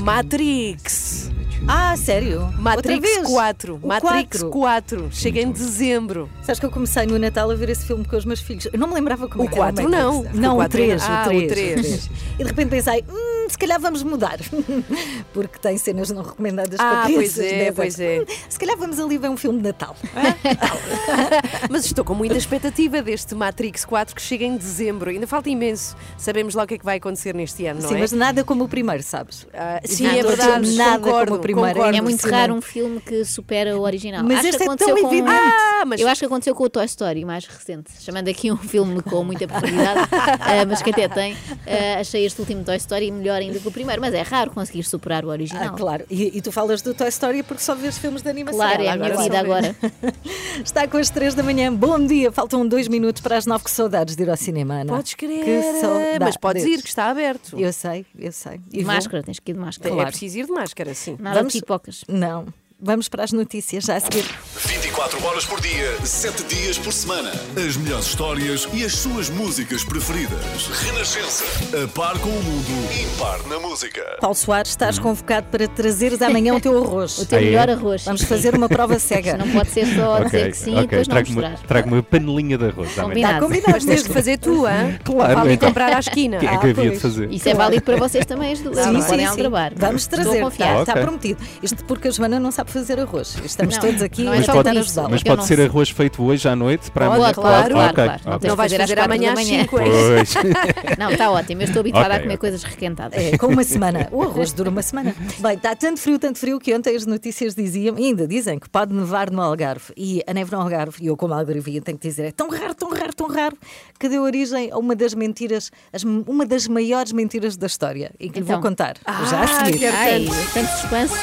Matrix. Ah, sério? Matrix vez? 4. O Matrix 4. 4. Chega em dezembro. Sabes que eu comecei no Natal a ver esse filme com os meus filhos. Eu não me lembrava como O era Matrix. 4 não. Não, O o 4 3. ah, o o 3. 3. E de repente pensei, hum, se calhar vamos mudar. *laughs* Porque tem cenas não recomendadas Ah, para pois crianças. é, né? pois é. Hum, Se calhar vamos ali ver um filme de Natal. *laughs* Mas estou com muita expectativa deste Matrix 4 que chega em dezembro. Ainda falta imenso. Sabemos lá o que é que vai acontecer neste ano, não Sim, é? Nada como o primeiro, sabes? Ah, sim, Nada, é verdade. nada concordo, como o primeiro. concordo. É muito impressionante. raro um filme que supera o original. Mas acho este que é aconteceu tão com... evidente. Ah, mas Eu acho que aconteceu com o Toy Story, mais recente. Chamando aqui um filme com muita profundidade, *laughs* ah, mas que até tem. ah, achei este último Toy Story melhor ainda que o primeiro, mas é raro conseguir superar o Ah, original. claro. E, e tu falas do Toy Story porque só vês filmes de animação. Claro, é a minha Agora vida só vês. agora. *laughs* Está com as três da manhã. Bom dia. Faltam dois minutos para as nove. Que saudades de ir ao cinema, Ana. Podes crer, Que saudades. mas podes ir, que está aberto. Eu sei, eu sei. E De vou. máscara, tens que ir de máscara. É preciso ir de máscara, sim. Nada Vamos- de pipocas. Não. Vamos para as notícias já a seguir. 24 horas por dia, 7 dias por semana. As melhores histórias e as suas músicas preferidas. Renascença. A par com o mundo, impar na música. Paulo Soares, estás convocado para trazeres amanhã o teu arroz. *laughs* O teu Ah, é? melhor arroz. Vamos fazer uma prova *laughs* cega. Não pode ser só dizer que sim e depois não Trago-me mostrar. trago uma panelinha de arroz. Combinado. Está combinado. Mas tens de fazer tu, hã? Claro, Vale então. comprar à esquina. O que é que Ah, havia de fazer? Isso é válido para vocês também, as duas. Sim, não sim, podem sim. Vamos Estou a trazer, confiar. está, está Ok. prometido. Isto porque a Joana não sabe fazer arroz. Estamos Não, todos aqui não é tentar ajudá-la. Mas pode ser arroz feito hoje à noite para amanhã? claro, claro. ok. Não vais fazer amanhã às manhã. 5, é isso? Pois. Não, está ótimo. Eu estou habituada a comer coisas requentadas. É, com uma semana. O arroz dura uma semana. *laughs* Bem, está tanto frio, tanto frio que ontem as notícias diziam, ainda dizem, que pode nevar no Algarve. E a neve no Algarve, e eu como algarvia tenho que dizer, é tão raro, tão raro, tão raro que deu origem a uma das mentiras, as- uma das maiores mentiras da história e que lhe vou Então. contar. Ah, já a seguir. quero Ai, tanto suspense.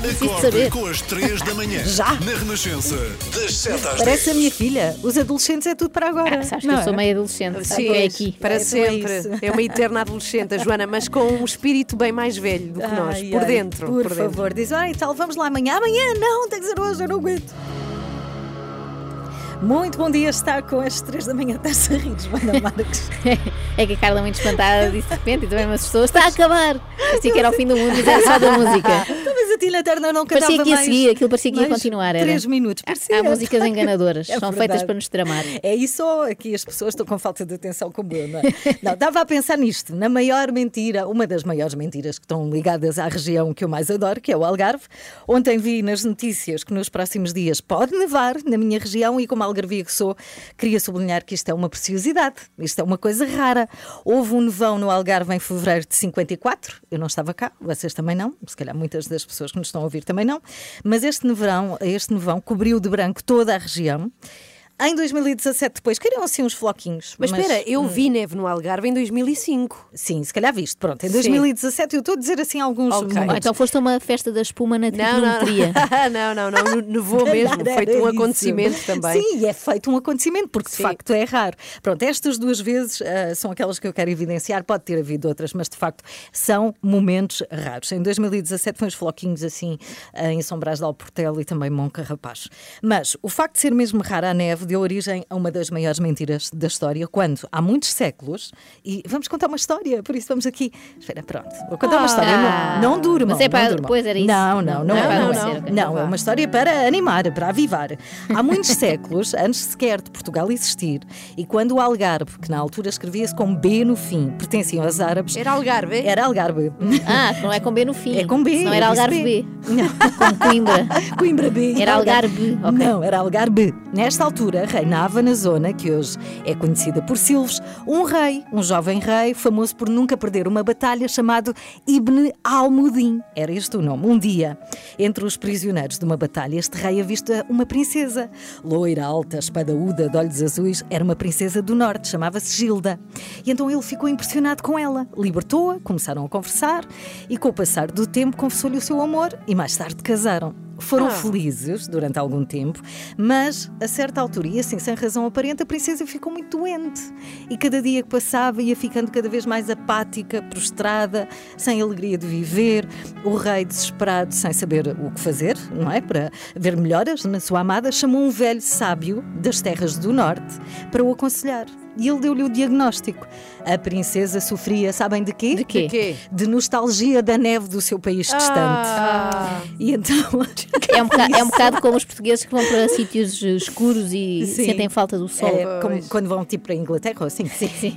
Preciso saber. com as 3 da manhã. *laughs* Já? Na Renascença, das 7 às Parece 10. a minha filha. Os adolescentes é tudo para agora. Ah, sabes que não eu sou é? meio adolescente. Sim, é aqui. para É, sempre. É uma eterna adolescente, a Joana, mas com um espírito bem mais velho do que nós, Ai, por ai, dentro. Por, dentro. favor, diz, ai tal, vamos lá amanhã. Amanhã não, tem que ser hoje, eu não aguento. Muito bom dia, está com as três da manhã, está-se a rir, Joana Marques. É que a Carla, muito espantada, disse de repente e também me assustou. Está a acabar! Parecia que era o fim do mundo, mas era só da música. *laughs* Tina Turner não cantava Parecia que ia mais- seguir, aquilo parecia que ia continuar. Era. Três minutos, Há- parecia. Há músicas enganadoras, *laughs* É são verdade. feitas para nos tramar. É isso aqui as pessoas estão com falta de atenção como eu, não é? *laughs* Não, estava a pensar nisto, na maior mentira, uma das maiores mentiras que estão ligadas à região que eu mais adoro, que é o Algarve. Ontem vi nas notícias que nos próximos dias pode nevar na minha região e como algarvia que sou, queria sublinhar que isto é uma preciosidade, isto é uma coisa rara. Houve um nevão no Algarve em fevereiro de 54, eu não estava cá, vocês também não, se calhar muitas das pessoas que nos estão a ouvir também não, mas este nevão, este nevão cobriu de branco toda a região. Em 2017, depois, caíram assim uns floquinhos. Mas espera, eu hum, vi neve no Algarve em 2005. Sim, se calhar viste. Pronto, em Sim. 2017 eu estou a dizer assim alguns Ok. Ou momentos. então foste a uma festa da espuma na Não, não, trigonometria. *laughs* não, não, não, não, nevou mesmo, feito um isso. acontecimento também. Sim, é feito um acontecimento, porque de Sim. facto é raro. Pronto, estas duas vezes ah, são aquelas que eu quero evidenciar, pode ter havido outras, mas de facto são momentos raros. Em 2017 foi uns floquinhos assim ah, em São Brás de Alportel e também Monca Rapaz. Mas o facto de ser mesmo rara a neve deu origem a uma das maiores mentiras da história, quando há muitos séculos, e vamos contar uma história, por isso vamos aqui. Espera, pronto, vou contar uma história. Ah. Não, não durmam. Mas é para- não durmam. pois era isso. Não, não, não, Não, não é. é para Não, não, ok. não, é uma história para animar, para avivar. Há muitos *laughs* séculos, antes sequer de Portugal existir, e quando o Algarve, que na altura escrevia-se com B no fim, pertenciam aos árabes. Era Algarve? Era Algarve. Ah, não é com B no fim. É com B. Não era Algarve B. *laughs* Com Coimbra. Coimbra B. Era Algarve. ok. Não, era Algarve. Nesta altura, reinava na zona que hoje é conhecida por Silves, um rei, um jovem rei, famoso por nunca perder uma batalha, chamado Ibn Almudin. Era este o nome. Um dia, entre os prisioneiros de uma batalha, este rei avista uma princesa. Loira, alta, espadaúda, de olhos azuis, era uma princesa do norte, chamava-se Gilda. E então ele ficou impressionado com ela, libertou-a, começaram a conversar e, com o passar do tempo, confessou-lhe o seu amor e mais tarde casaram. Foram Ah. felizes durante algum tempo, mas a certa altura, e assim sem razão aparente, a princesa ficou muito doente. E cada dia que passava ia ficando cada vez mais apática, prostrada, sem alegria de viver. O rei, desesperado, sem saber o que fazer, não é? Para ver melhoras na sua amada, chamou um velho sábio das terras do norte para o aconselhar. E ele deu-lhe o diagnóstico. A princesa sofria, sabem de quê? De quê? De quê? De nostalgia da neve do seu país distante. Ah. E então. *laughs* É um, bocado, é um bocado como os portugueses que vão para sítios eh, escuros e Sim. sentem falta do sol. É, como quando vão tipo para a Inglaterra ou assim.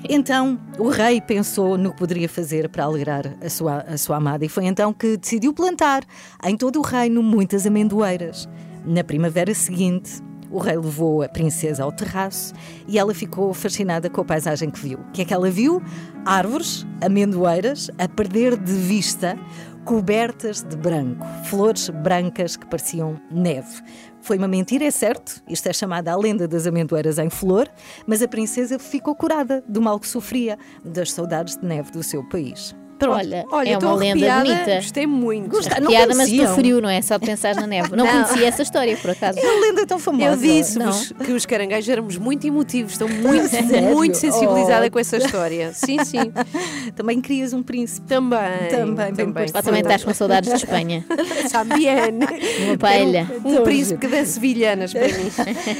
Então o rei pensou no que poderia fazer para alegrar a sua, a sua amada e foi então que decidiu plantar em todo o reino muitas amendoeiras. Na primavera seguinte, o rei levou a princesa ao terraço e ela ficou fascinada com a paisagem que viu. O que é que ela viu? Árvores, amendoeiras, a perder de vista, cobertas de branco, flores brancas que pareciam neve. Foi uma mentira, é certo, isto é chamada a lenda das amendoeiras em flor, mas a princesa ficou curada do mal que sofria, das saudades de neve do seu país. Pronto. Olha, Olha, é uma lenda arrepiada, bonita. Gostei muito. Gosta- não Piada, mas do frio, não é? Só de pensar na neve. Não, Não. conhecia essa história, por acaso. É uma lenda tão famosa. Eu disse-vos Não. que os caranguejos éramos muito emotivos, estou muito, *laughs* muito sensibilizada Oh. com essa história. Sim, sim. *laughs* Também querias um príncipe. Também. Também, também. Ou também estás com saudades de Espanha. *laughs* También. Uma paella. Um Tão príncipe das sevilhanas para mim.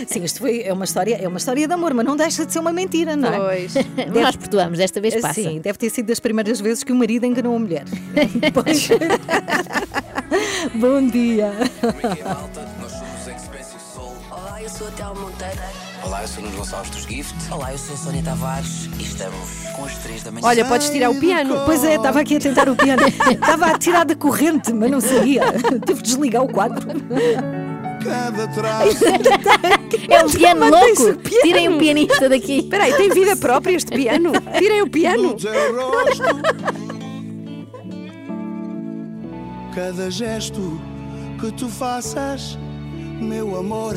Sim, isto foi, é, uma hisória, é uma história de amor, mas não deixa de ser uma mentira, não é? Pois. Nós perdoamos, desta vez passa. Sim, deve ter sido das primeiras vezes que o marido enganou a mulher. *laughs* Pois. Bom dia. Olá, eu sou a Théo Monteiro. Olá, eu sou Nuno Gonçalves dos Gift. Olá, eu sou a Sónia Tavares e estamos com as 3 da manhã. Olha, podes tirar o piano. Pois é, estava aqui a tentar o piano. Estava a tirar da corrente, mas não saía. Tive de desligar o quadro. Cada *laughs* traço É um piano louco! o piano. Tirem um pianista daqui. Espera aí, tem vida própria este piano? Tirem o piano. Cada gesto que tu faças, meu amor,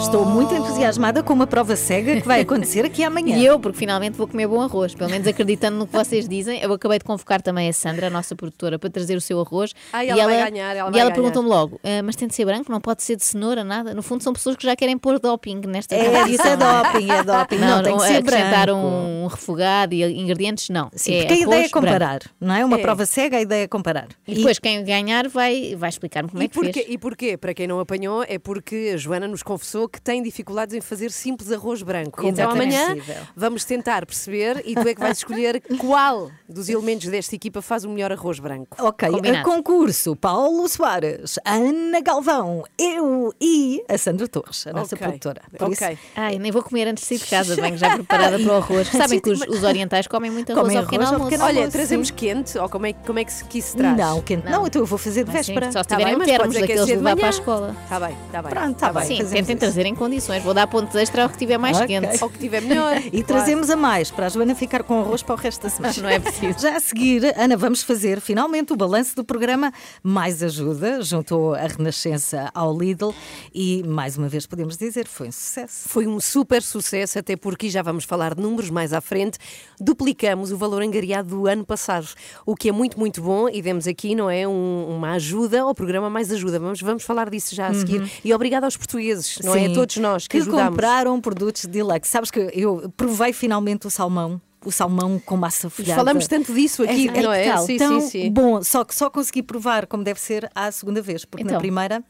Estou muito entusiasmada com uma prova cega que vai acontecer aqui amanhã. *laughs* E eu, porque finalmente vou comer bom arroz, pelo menos acreditando no que vocês dizem. Eu acabei de convocar também a Sandra, a nossa produtora, para trazer o seu arroz. Ai, e ela ela, vai ganhar, ela e ela perguntou-me logo: "Ah, mas tem de ser branco, não pode ser de cenoura, nada. No fundo, são pessoas que já querem pôr doping nesta É, *laughs* isso é não doping, é doping. Não, tem que ser acrescentar branco. um refogado e ingredientes, não. Sim, é porque a ideia é comparar, branco. não é? Uma É. prova cega, a ideia é comparar. E depois, quem ganhar vai, vai explicar-me como E é que porquê, fez. e porquê? Para quem não apanhou, é porque a Joana nos confessou que tem dificuldades em fazer simples arroz branco. Como então é amanhã possível? vamos tentar perceber e tu é que vais escolher qual dos elementos desta equipa faz o melhor arroz branco. Ok, Combinado. a concurso Paulo Soares, Ana Galvão, eu e a Sandra Torres, a nossa Ok, produtora. Por ok. isso, Ai, nem vou comer antes de sair de casa, *laughs* venho já preparada para o arroz. *laughs* Sabem que os, os orientais comem muito arroz Comem ao pequeno arroz ao almoço. pequeno Olha, almoço, trazemos quente ou como é, que- como é que se, que isso se traz? não, quente. Não, então eu vou fazer de Mas sim, véspera. só se Tá tiverem bem, mas termos podes daqueles de levar para a escola. Está bem, está bem. Pronto, tá bem. Sim, tentem isso. trazer em condições. Vou dar pontos extra ao que tiver mais Ok. quente. Ou que tiver melhor. *laughs* E trazemos a mais para a Joana ficar com arroz para o resto da semana. Não é preciso. *laughs* Já a seguir, Ana, vamos fazer finalmente o balanço do programa Mais Ajuda. Juntou a Renascença ao Lidl e, mais uma vez, podemos dizer, foi um sucesso. Foi um super sucesso, até porque já vamos falar de números mais à frente. Duplicamos o valor angariado do ano passado, o que é muito, muito bom. E demos aqui, não é? um- uma ajuda ao programa Mais Ajuda. Vamos, vamos falar disso já a seguir. E obrigado aos portugueses, não é? Sim, A todos nós que, que ajudamos. compraram produtos deluxe. Sabes que eu provei finalmente o salmão. O salmão com massa folhada. Falamos tanto disso aqui, É, não é? tal, Sim, tão sim, sim. bom. Só que só consegui provar como deve ser à segunda vez, porque na Então. primeira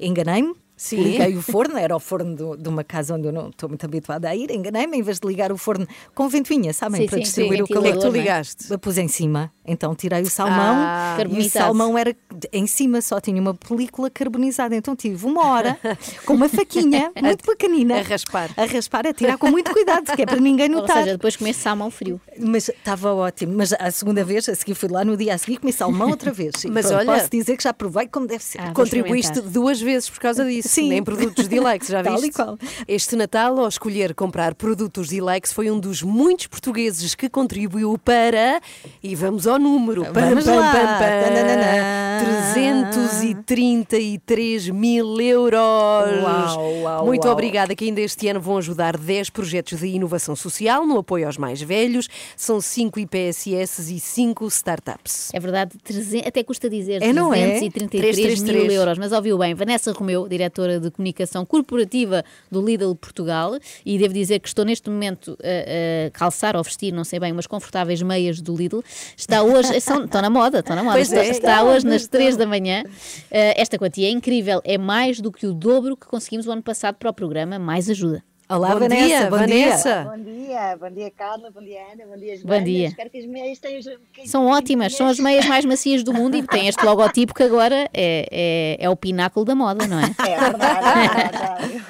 enganei-me. Sim. Liguei o forno, era o forno do- de uma casa onde eu não estou muito habituada a ir. Enganei-me, em vez de ligar o forno com ventoinha, sabem? Sim, para sim, distribuir sim, o calor. É que tu é? ligaste? Eu pus em cima, então tirei o salmão Ah, e o salmão era em cima, só tinha uma película carbonizada. Então tive uma hora *laughs* com uma faquinha *laughs* muito pequenina A raspar. a raspar, a tirar com muito cuidado, que é para ninguém Ou notar. seja, depois comer salmão frio. Mas estava ótimo. Mas a segunda vez, a seguir fui lá no dia a seguir, comi salmão outra vez. *laughs* Mas pronto, olha- posso dizer que já provei como deve ser. Ah, Contribuíste duas vezes por causa disso, Sim. em produtos Dilex, já *laughs* Tal e viste? qual. Este Natal, ao escolher comprar produtos Dilex, foi um dos muitos portugueses que contribuiu para, e vamos ao número, Vamos lá. Tananana. 333 mil euros. Uau, uau, Muito uau. obrigada, que ainda este ano vão ajudar 10 projetos de inovação social no apoio aos mais velhos. São 5 IPSS e 5 startups. É verdade, 300 até custa dizer É, não é? 333 mil 333. euros, mas ouviu bem. Vanessa Romeu, diretora de comunicação corporativa do Lidl Portugal, e devo dizer que estou neste momento a, a calçar ou vestir, não sei bem, umas confortáveis meias do Lidl. Está hoje, são, estão na moda, estão na moda. Pois está, é. está hoje nas 3 da manhã. Eh, esta quantia é incrível, é mais do que o dobro que conseguimos o ano passado para o programa Mais Ajuda. Olá, Bom Vanessa. dia, bom Vanessa. Bom dia, bom dia Carla, bom dia Ana, bom dia Bom Joana. dia. Espero que as meias tenham... São ótimas, são as meias mais macias do mundo e tem este logotipo que agora é, é, é o pináculo da moda, não é? É verdade, é verdade.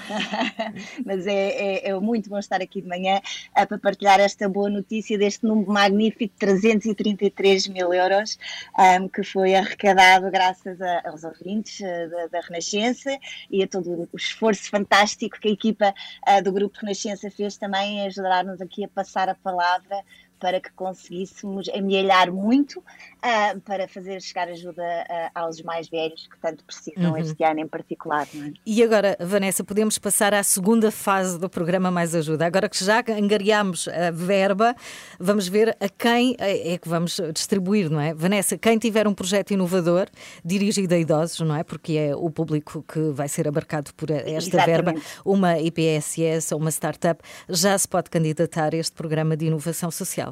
*laughs* Mas é, é- é muito bom estar aqui de manhã ah, para partilhar esta boa notícia deste número magnífico de 333 mil euros ah, que foi arrecadado graças a- aos ouvintes ah, da, da Renascença e a todo o esforço fantástico que a equipa ah, do Grupo Renascença fez também ajudar-nos aqui a passar a palavra para que conseguíssemos amelhar muito ah, para fazer chegar ajuda ah, aos mais velhos que tanto precisam Uhum. este ano em particular. É? E agora, Vanessa, podemos passar à segunda fase do programa Mais Ajuda. Agora que já angariámos a verba, vamos ver a quem é que vamos distribuir, não é? Vanessa, quem tiver um projeto inovador dirigido a idosos, não é? Porque é o público que vai ser abarcado por esta verba, Exatamente. uma IPSS ou uma startup, já se pode candidatar a este programa de inovação social.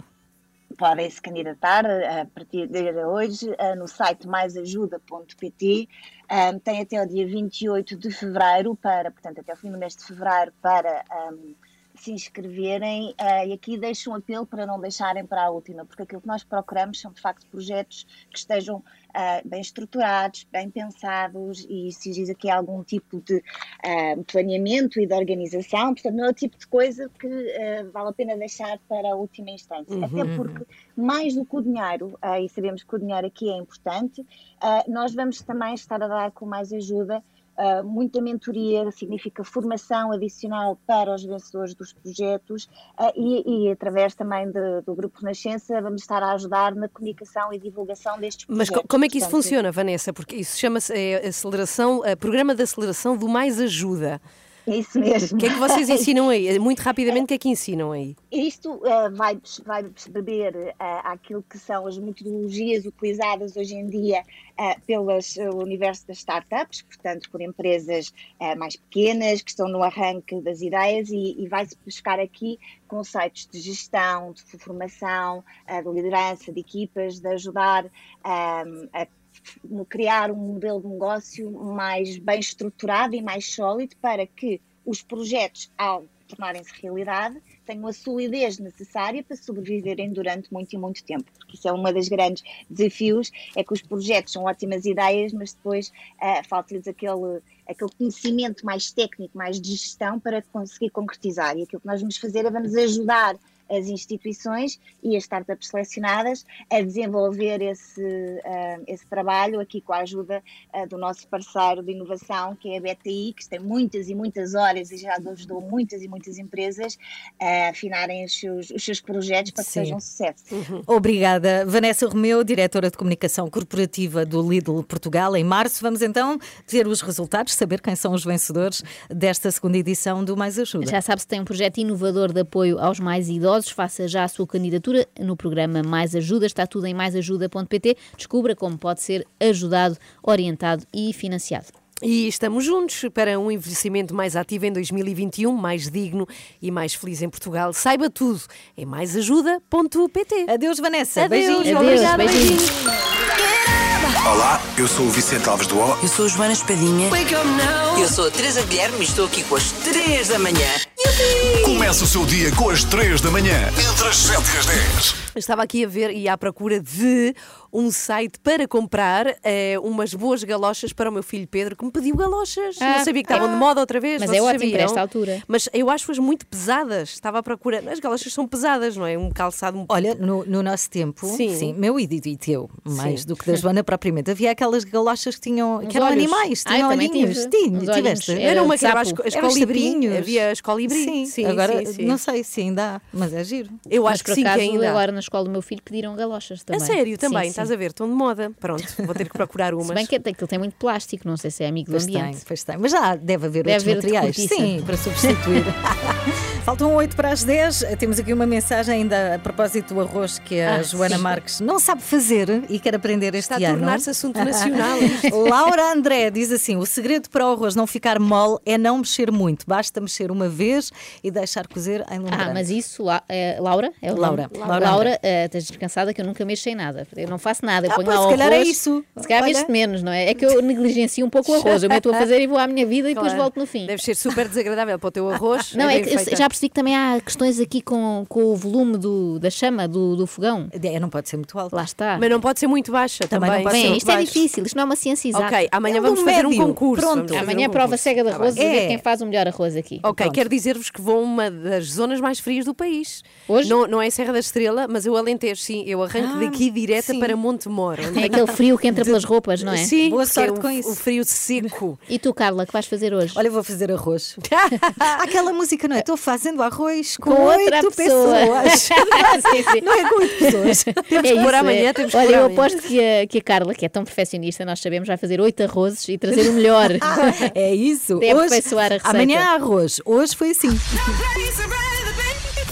Podem se candidatar eh, a partir de hoje eh, no site maisajuda.pt. Um, tem até o dia 28 de fevereiro para, portanto, até o fim do mês de fevereiro para um, se inscreverem eh, e aqui deixo um apelo para não deixarem para a última, porque aquilo que nós procuramos são de facto projetos que estejam ah, bem estruturados, bem pensados e se diz aqui algum tipo de ah, planeamento e de organização, portanto não é o tipo de coisa que vale a pena deixar para a última instância, Uhum. até porque mais do que o dinheiro, e sabemos que o dinheiro aqui é importante, nós vamos também estar a dar com mais ajuda ah, muita mentoria, significa formação adicional para os vencedores dos projetos ah, e, e através também de- do Grupo Renascença vamos estar a ajudar na comunicação e divulgação destes Mas projetos. co- como é que isso Portanto, funciona, Vanessa? Porque isso chama-se é, aceleração, eh, programa de aceleração do Mais Ajuda. Isso mesmo. O que é que vocês *laughs* ensinam aí? Muito rapidamente, o que é que ensinam aí? Isto eh, vai, vai beber eh, àquilo que são as metodologias utilizadas hoje em dia eh, pelas eh, universo das startups, portanto, por empresas eh, mais pequenas que estão no arranque das ideias e, e vai-se buscar aqui conceitos de gestão, de formação, de liderança, de equipas, de ajudar ehm, a criar um modelo de negócio mais bem estruturado e mais sólido para que os projetos, ao tornarem-se realidade, tenham a solidez necessária para sobreviverem durante muito e muito tempo. Porque isso é uma das grandes desafios, é que os projetos são ótimas ideias, mas depois ah, falta-lhes aquele, aquele conhecimento mais técnico, mais de gestão para conseguir concretizar. E aquilo que nós vamos fazer é vamos ajudar as instituições e as startups selecionadas a desenvolver esse, ah, esse trabalho aqui com a ajuda ah, do nosso parceiro de inovação, que é a BTI, que tem muitas e muitas horas e já ajudou muitas e muitas empresas a afinarem os seus, os seus projetos para que Sim. sejam um sucesso. Obrigada. Vanessa Romeu, diretora de comunicação corporativa do Lidl Portugal. Em março, vamos então ter os resultados, saber quem são os vencedores desta segunda edição do Mais Ajuda. Já sabe se tem um projeto inovador de apoio aos mais idosos, faça já a sua candidatura no programa Mais Ajuda, está tudo em maisajuda.pt. Descubra como pode ser ajudado, orientado e financiado. E estamos juntos para um envelhecimento mais ativo em 2021, mais digno e mais feliz em Portugal. Saiba tudo em maisajuda.pt. Adeus, Vanessa. Adeus, Adeus, obrigada, beijinhos. beijinhos. Olá, eu sou o Vicente Alves do O. Eu sou a Joana Espadinha. Eu sou a Teresa Guilherme e estou aqui com as 3 da manhã. Começa o seu dia com as 3 da manhã, entre as 7 e as 10. Estava aqui a ver e à procura de um site para comprar eh, umas boas galochas para o meu filho Pedro, que me pediu galochas. Ah, Não sabia que estavam é. de moda outra vez. Mas é ótimo sabiam? para esta altura. Mas eu acho-as muito pesadas. Estava à procura. As galochas são pesadas, não é? Um calçado. Olha, no, no nosso tempo, Sim. sim, meu e e teu, mais Sim. do que da Joana propriamente, havia aquelas galochas que tinham Uns que eram olhos. animais, Ah, tinham olhinhos. Tinha, tiveste? olhinhos. Era uma que era as, as Eram os colibri. sapinhos. Havia as colibri. Sim, sim, agora sim, sim. não sei se ainda há, mas é giro. Eu Mas acho que sim, que acaso, ainda. há. agora na escola do meu filho pediram galochas A também. sério, também, Sim, estás a ver, estão de moda. Pronto, vou ter que procurar umas. Se bem que aquilo tem muito plástico, não sei se é amigo Pois do tem, ambiente. pois tem. Mas já deve haver Deve outros haver materiais. Sim, para substituir. *laughs* Faltam 8 para as 10. Temos aqui uma mensagem ainda a propósito do arroz que a Ah, Joana sim. Marques não sabe fazer e quer aprender este Está a ano. tornar-se assunto *laughs* nacional. Laura André diz assim: o segredo para o arroz não ficar mole é não mexer muito. Basta mexer uma vez e deixar cozer em lumbrante. Ah, mas isso, La- é Laura? É o Laura. Laura Laura, eh, estás descansada que eu nunca mexo em nada. Eu não faço nada. Eu Ah, ponho lá o se calhar é arroz. isso. Se calhar mexo menos, não é? É que eu negligencio um pouco o arroz. Eu meto a fazer e vou à minha vida e depois Claro. volto no fim. Deve ser super desagradável para o teu arroz. Não, é é que eu já percebi que também há questões aqui com, com o volume do, da chama do, do fogão. É, não pode ser muito alto. Lá está. Mas não pode ser muito baixa Também também. não pode ser Bem, muito isto é baixo. difícil, isto não é uma ciência exata. Ok, amanhã É vamos um fazer um médio. concurso. Pronto. Amanhã um prova concurso. cega de Tá arroz bem. e ver É. quem faz o melhor arroz aqui. Ok, Pronto. quero dizer-vos que vou a uma das zonas mais frias do país. Hoje? Não, não é Serra da Estrela, mas eu Alentejo, sim. Eu arranco Ah, daqui direta sim. para Montemor. É aquele frio que entra pelas roupas, não é? Sim, Boa é sorte o, com isso. o frio seco. E tu, Carla, que vais fazer hoje? Olha, vou fazer arroz. *laughs* Aquela música, não é? Estou fazendo arroz com, oito pessoa. pessoas. *laughs* Sim, sim. Não é com oito pessoas. Temos É que pôr amanhã, é. temos que Olha, eu aposto que a, que a Carla, que é tão perfeccionista, nós sabemos, vai fazer oito arrozes e trazer o melhor. *laughs* É isso. A Hoje, aperfeiçoar a receita. amanhã há arroz. Hoje foi assim.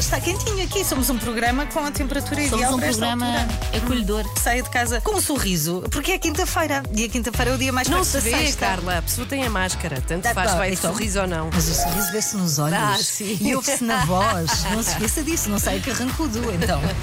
Está quentinho aqui. Somos um programa com a temperatura Somos ideal um para esta programa altura. acolhedor. Saia de casa com um sorriso, porque é quinta-feira. E a quinta-feira é o dia mais Não se vê, sexta. Carla. A pessoa tem a máscara. Tanto Tá, faz, tá, vai de então. sorriso ou não. Mas o sorriso vê-se nos olhos Ah, sim. e ouve-se na voz. Não se esqueça disso, não sai carrancudo, então. *laughs*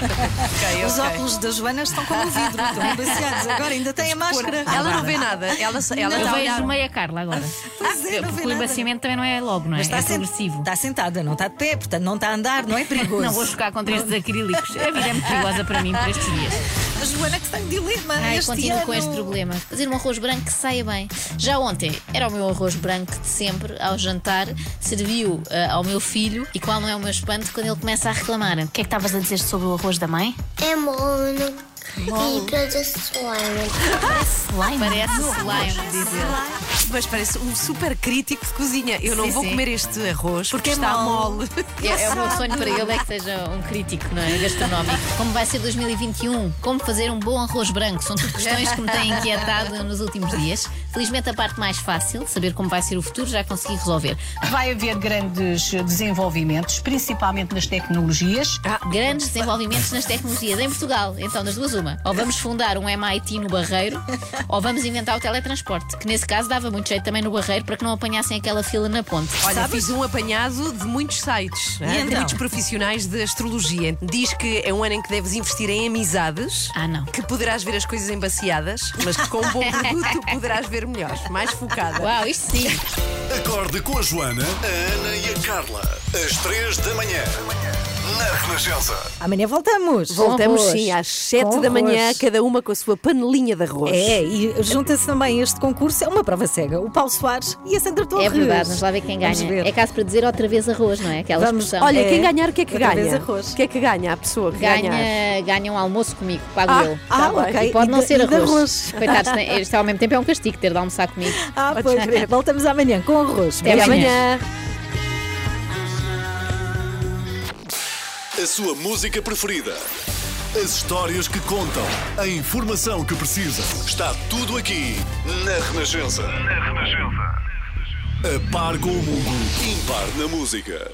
Ok, Os óculos da Joana estão como vidro, estão embaciados. Agora ainda tem a máscara. Ela não vê nada. Ela, ela Eu a olhar. vejo meia Carla agora. Pois é, não vê o embaciamento também não é logo, não é? Mas está, é sent- progressivo. está sentada, não está de pé, portanto não está a andar, não é perigoso. Não vou chocar contra estes acrílicos. A vida é muito perigosa para mim por estes dias. A Joana que está em dilema Ai, este continuo ano. com este problema. Fazer um arroz branco que saia bem. Já ontem era o meu arroz branco de sempre, ao jantar, serviu ah, ao meu filho e qual não é o meu espanto quando ele começa a reclamar. O que é que estavas a dizer sobre o arroz da mãe? É bom, E a slime. Parece slime. Parece slime, diz ele. Mas parece um super crítico de cozinha. Eu não Sim, vou sim. comer este arroz porque, Porque é está mole. mole. É, é o meu sonho para ele é que seja um crítico não é? gastronómico. Como vai ser 2021? Como fazer um bom arroz branco? São tudo questões que me têm inquietado nos últimos dias. Felizmente a parte mais fácil, saber como vai ser o futuro, já consegui resolver. Vai haver grandes desenvolvimentos, principalmente nas tecnologias. Grandes desenvolvimentos nas tecnologias em Portugal. Então, das duas, uma. Ou vamos fundar um MIT no Barreiro, ou vamos inventar o teletransporte, que nesse caso dava muito jeito também no Barreiro para que não apanhassem aquela fila na ponte. Olha, fiz um apanhado de muitos sites, E hein, de então? muitos profissionais de astrologia. Diz que é um ano em que deves investir em amizades. Ah, não. Que poderás ver as coisas embaciadas, mas que com um bom *laughs* produto poderás ver melhor, mais focada. Uau, isto sim. Acorde com a Joana, a Ana e a Carla. Às três da manhã. Na Renascença. Amanhã voltamos. Voltamos arroz. sim às 7 Com da manhã, arroz. cada uma com a sua panelinha de arroz. É, e junta-se também este concurso, é uma prova cega. O Paulo Soares e a Sandra Torres. É verdade, vamos lá ver quem ganha. Ver. É caso para dizer outra vez arroz, não é? Aquela Vamos- expressão. Olha, É, quem ganhar, o que é que outra vez ganha? arroz. O que é que ganha a pessoa que ganhar? Ganha, ganha um almoço comigo, pago Ah, eu. ah, Tá ok. E pode E não de- ser arroz. arroz. *laughs* Coitados, isto ao mesmo tempo é um castigo ter de almoçar comigo. Ah, pois é. *laughs* Voltamos amanhã com arroz. Até Até amanhã. amanhã. A sua música preferida. As histórias que contam. A informação que precisa. Está tudo aqui na Renascença. Na Renascença. A par com o mundo. Impar na música.